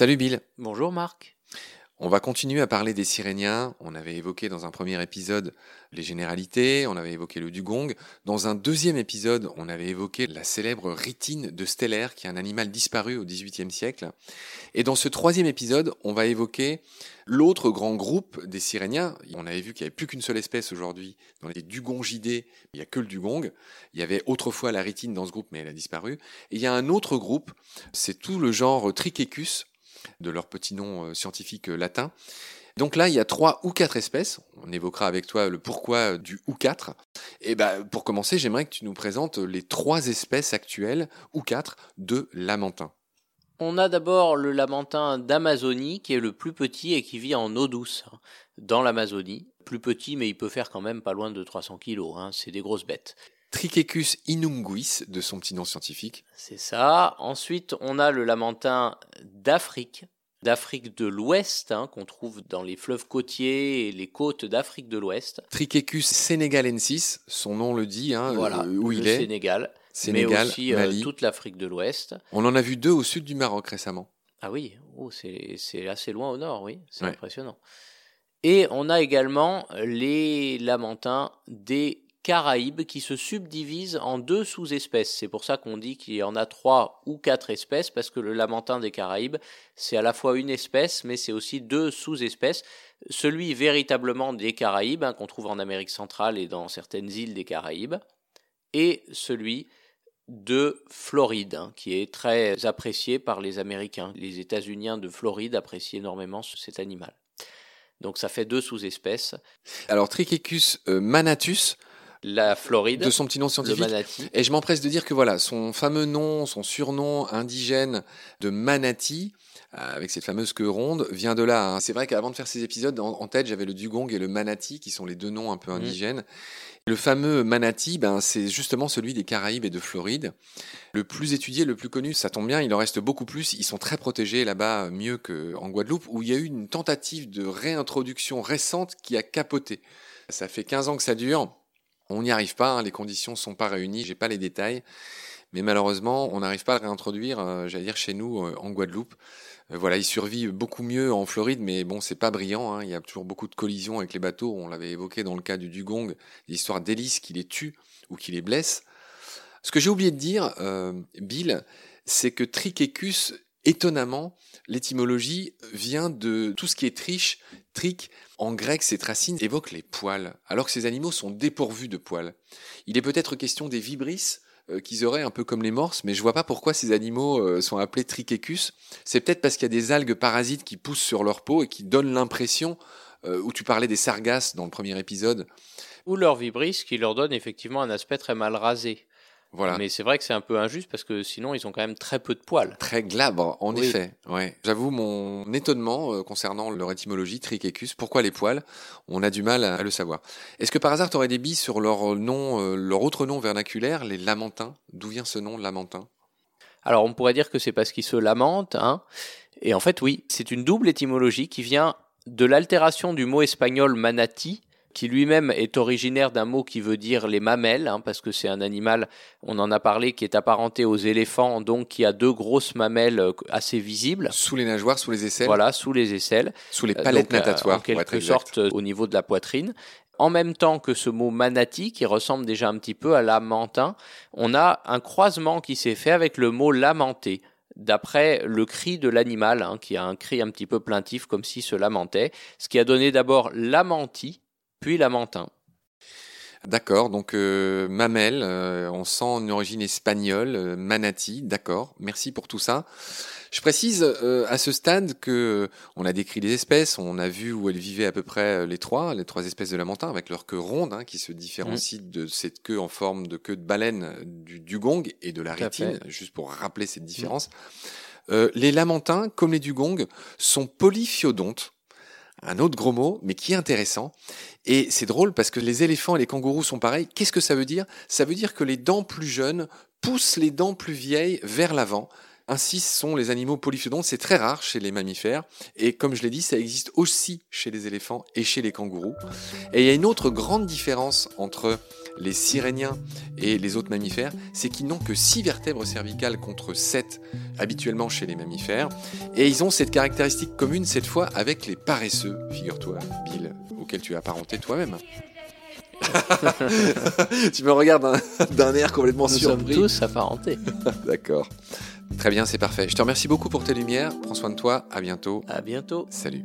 Salut Bill. Bonjour Marc. On va continuer à parler des Siréniens. On avait évoqué dans un premier épisode les généralités, on avait évoqué le dugong. Dans un deuxième épisode, on avait évoqué la célèbre ritine de Stellaire, qui est un animal disparu au XVIIIe siècle. Et dans ce troisième épisode, on va évoquer l'autre grand groupe des Siréniens. On avait vu qu'il n'y avait plus qu'une seule espèce aujourd'hui dans les dugongidés. Il n'y a que le dugong. Il y avait autrefois la ritine dans ce groupe, mais elle a disparu. Et il y a un autre groupe, c'est tout le genre Trichecus, de leur petit nom euh, scientifique euh, latin. Donc là, il y a trois ou quatre espèces. On évoquera avec toi le pourquoi du ou quatre. Et ben, pour commencer, j'aimerais que tu nous présentes les trois espèces actuelles ou quatre de lamantin. On a d'abord le lamantin d'Amazonie, qui est le plus petit et qui vit en eau douce, hein, dans l'Amazonie. Plus petit, mais il peut faire quand même pas loin de 300 kilos. Hein. C'est des grosses bêtes. Trichecus inunguis, de son petit nom scientifique. C'est ça. Ensuite, on a le lamantin d'Afrique, d'Afrique de l'Ouest, hein, qu'on trouve dans les fleuves côtiers et les côtes d'Afrique de l'Ouest. Trichecus senegalensis, son nom le dit, hein, voilà, euh, où le il est. Sénégal, Sénégal, mais aussi euh, toute l'Afrique de l'Ouest. On en a vu deux au sud du Maroc récemment. Ah oui, oh, c'est c'est assez loin au nord, oui, c'est Ouais. impressionnant. Et on a également les lamantins des Caraïbes qui se subdivisent en deux sous-espèces. C'est pour ça qu'on dit qu'il y en a trois ou quatre espèces, parce que le lamentin des Caraïbes, c'est à la fois une espèce, mais c'est aussi deux sous-espèces. Celui véritablement des Caraïbes, hein, qu'on trouve en Amérique centrale et dans certaines îles des Caraïbes, et celui de Floride, hein, qui est très apprécié par les Américains. Les États-Uniens de Floride apprécient énormément ce- cet animal. Donc ça fait deux sous-espèces. Alors Trichecus euh, manatus, La Floride, de son petit nom le scientifique. manatee. Et je m'empresse de dire que voilà, son fameux nom, son surnom indigène de manatee, euh, avec cette fameuse queue ronde, vient de là. hein. C'est vrai qu'avant de faire ces épisodes, en, en tête, j'avais le dugong et le manatee, qui sont les deux noms un peu indigènes. Le fameux manatee, ben, c'est justement celui des Caraïbes et de Floride. Le plus étudié, le plus connu, ça tombe bien, il en reste beaucoup plus. Ils sont très protégés là-bas, mieux qu'en Guadeloupe, où il y a eu une tentative de réintroduction récente qui a capoté. Ça fait 15 ans que ça dure. On n'y arrive pas, hein, les conditions sont pas réunies, j'ai pas les détails, mais malheureusement, on n'arrive pas à le réintroduire, euh, j'allais dire chez nous euh, en Guadeloupe. Euh, voilà, il survit beaucoup mieux en Floride, mais bon, c'est pas brillant. hein, il y a toujours beaucoup de collisions avec les bateaux. On l'avait évoqué dans le cas du dugong, l'histoire d'hélices qui les tue ou qui les blesse. Ce que j'ai oublié de dire, Bill, c'est que Trichecus, étonnamment, l'étymologie vient de tout ce qui est triche, trique. En grec, cette racine évoque les poils, alors que ces animaux sont dépourvus de poils. Il est peut-être question des vibrisses euh, qu'ils auraient un peu comme les morses, mais je vois pas pourquoi ces animaux euh, sont appelés Trichecus. C'est peut-être parce qu'il y a des algues parasites qui poussent sur leur peau et qui donnent l'impression, euh, où tu parlais des sargasses dans le premier épisode. Ou leur vibrisses qui leur donne effectivement un aspect très mal rasé. Voilà. Mais c'est vrai que c'est un peu injuste parce que sinon ils ont quand même très peu de poils. Très glabre, en Oui. effet. Ouais. J'avoue mon étonnement euh, concernant leur étymologie, Trichecus. Pourquoi les poils? On a du mal à, le savoir. Est-ce que par hasard tu aurais des billes sur leur nom, euh, leur autre nom vernaculaire, les lamantins? D'où vient ce nom, lamentin Alors on pourrait dire que c'est parce qu'ils se lamentent, hein. Et en fait oui, c'est une double étymologie qui vient de l'altération du mot espagnol manatee, qui lui-même est originaire d'un mot qui veut dire les mamelles, hein, parce que c'est un animal, on en a parlé, qui est apparenté aux éléphants, donc qui a deux grosses mamelles euh, assez visibles. Sous les nageoires, sous les aisselles, Voilà, sous les aisselles. sous les Euh, palettes donc, euh, natatoires. En quelque sorte, au niveau de la poitrine. En même temps que ce mot manatee, qui ressemble déjà un petit peu à lamentin, on a un croisement qui s'est fait avec le mot lamenter, d'après le cri de l'animal, hein, qui a un cri un petit peu plaintif, comme s'il se lamentait, ce qui a donné d'abord lamenti, puis lamentin. D'accord, donc euh, mamelle, euh, on sent une origine espagnole, euh, manatee, d'accord, merci pour tout ça. Je précise euh, à ce stade que euh, on a décrit les espèces, on a vu où elles vivaient à peu près les trois, les trois espèces de lamentin, avec leur queue ronde, hein, qui se différencie de cette queue en forme de queue de baleine du dugong et de la rétine, juste pour rappeler cette différence. Euh, les lamantins, comme les dugongs, sont polyphiodontes. Un autre gros mot, mais qui est intéressant. Et c'est drôle parce que les éléphants et les kangourous sont pareils. Qu'est-ce que ça veut dire? Ça veut dire que les dents plus jeunes poussent les dents plus vieilles vers l'avant. Ainsi sont les animaux polyphédontes, c'est très rare chez les mammifères, et comme je l'ai dit, ça existe aussi chez les éléphants et chez les kangourous. Et il y a une autre grande différence entre les siréniens et les autres mammifères, c'est qu'ils n'ont que 6 vertèbres cervicales contre 7 habituellement chez les mammifères, et ils ont cette caractéristique commune cette fois avec les paresseux, figure-toi, Bill, auquel tu es apparenté toi-même. tu me regardes d'un air complètement Nous surpris. sommes tous apparentés. D'accord. Très bien, c'est parfait. Je te remercie beaucoup pour tes lumières. Prends soin de toi. À bientôt. À bientôt. Salut.